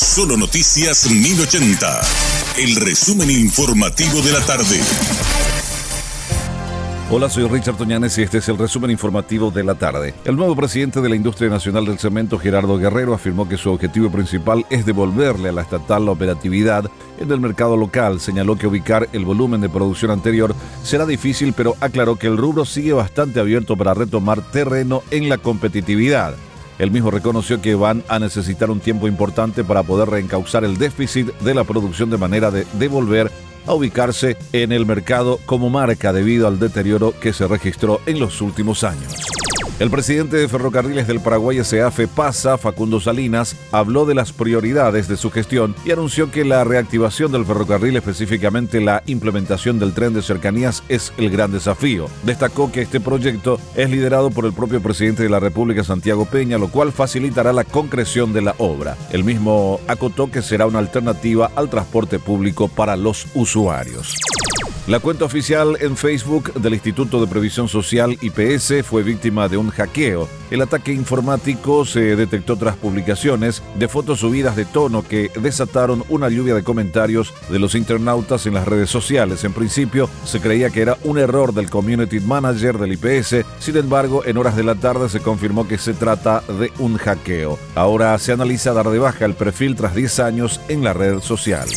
Solo Noticias 1080. El resumen informativo de la tarde. Hola, soy Richard Toñanes y este es el resumen informativo de la tarde. El nuevo presidente de la Industria Nacional del Cemento, Gerardo Guerrero, afirmó que su objetivo principal es devolverle a la estatal la operatividad en el mercado local. Señaló que ubicar el volumen de producción anterior será difícil, pero aclaró que el rubro sigue bastante abierto para retomar terreno en la competitividad. El mismo reconoció que van a necesitar un tiempo importante para poder reencauzar el déficit de la producción de manera de devolver a ubicarse en el mercado como marca debido al deterioro que se registró en los últimos años. El presidente de Ferrocarriles del Paraguay SAF PASA, Facundo Salinas, habló de las prioridades de su gestión y anunció que la reactivación del ferrocarril, específicamente la implementación del tren de cercanías, es el gran desafío. Destacó que este proyecto es liderado por el propio presidente de la República, Santiago Peña, lo cual facilitará la concreción de la obra. El mismo acotó que será una alternativa al transporte público para los usuarios. La cuenta oficial en Facebook del Instituto de Previsión Social IPS fue víctima de un hackeo. El ataque informático se detectó tras publicaciones de fotos subidas de tono que desataron una lluvia de comentarios de los internautas en las redes sociales. En principio se creía que era un error del community manager del IPS, sin embargo en horas de la tarde se confirmó que se trata de un hackeo. Ahora se analiza dar de baja el perfil tras 10 años en la red social.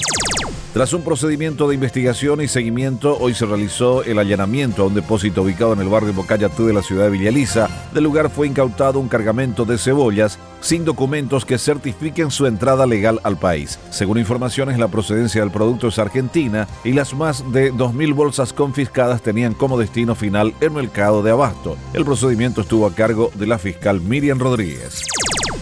Tras un procedimiento de investigación y seguimiento, hoy se realizó el allanamiento a un depósito ubicado en el barrio Bocayatú de la ciudad de Villaliza. Del lugar fue incautado un cargamento de cebollas sin documentos que certifiquen su entrada legal al país. Según informaciones, la procedencia del producto es argentina y las más de 2.000 bolsas confiscadas tenían como destino final el mercado de abasto. El procedimiento estuvo a cargo de la fiscal Miriam Rodríguez.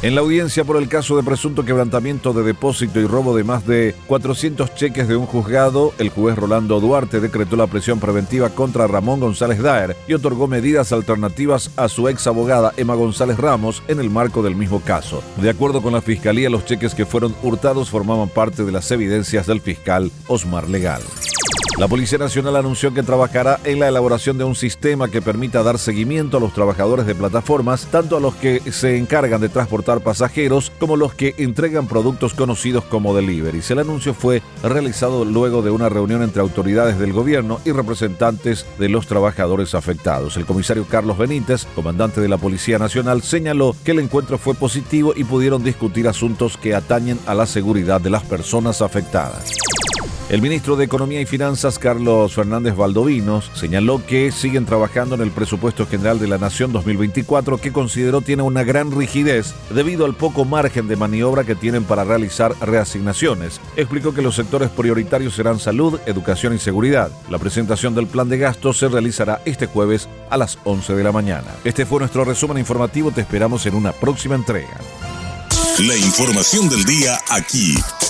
En la audiencia por el caso de presunto quebrantamiento de depósito y robo de más de 400 cheques de un juzgado, el juez Rolando Duarte decretó la prisión preventiva contra Ramón González Daer y otorgó medidas alternativas a su ex abogada Emma González Ramos en el marco del mismo caso. De acuerdo con la fiscalía, los cheques que fueron hurtados formaban parte de las evidencias del fiscal Osmar Legal. La Policía Nacional anunció que trabajará en la elaboración de un sistema que permita dar seguimiento a los trabajadores de plataformas, tanto a los que se encargan de transportar pasajeros como los que entregan productos conocidos como deliveries. El anuncio fue realizado luego de una reunión entre autoridades del gobierno y representantes de los trabajadores afectados. El comisario Carlos Benítez, comandante de la Policía Nacional, señaló que el encuentro fue positivo y pudieron discutir asuntos que atañen a la seguridad de las personas afectadas. El ministro de Economía y Finanzas, Carlos Fernández Valdovinos, señaló que siguen trabajando en el presupuesto general de la Nación 2024 que consideró tiene una gran rigidez debido al poco margen de maniobra que tienen para realizar reasignaciones. Explicó que los sectores prioritarios serán salud, educación y seguridad. La presentación del plan de gasto se realizará este jueves a las 11 de la mañana. Este fue nuestro resumen informativo, te esperamos en una próxima entrega. La información del día aquí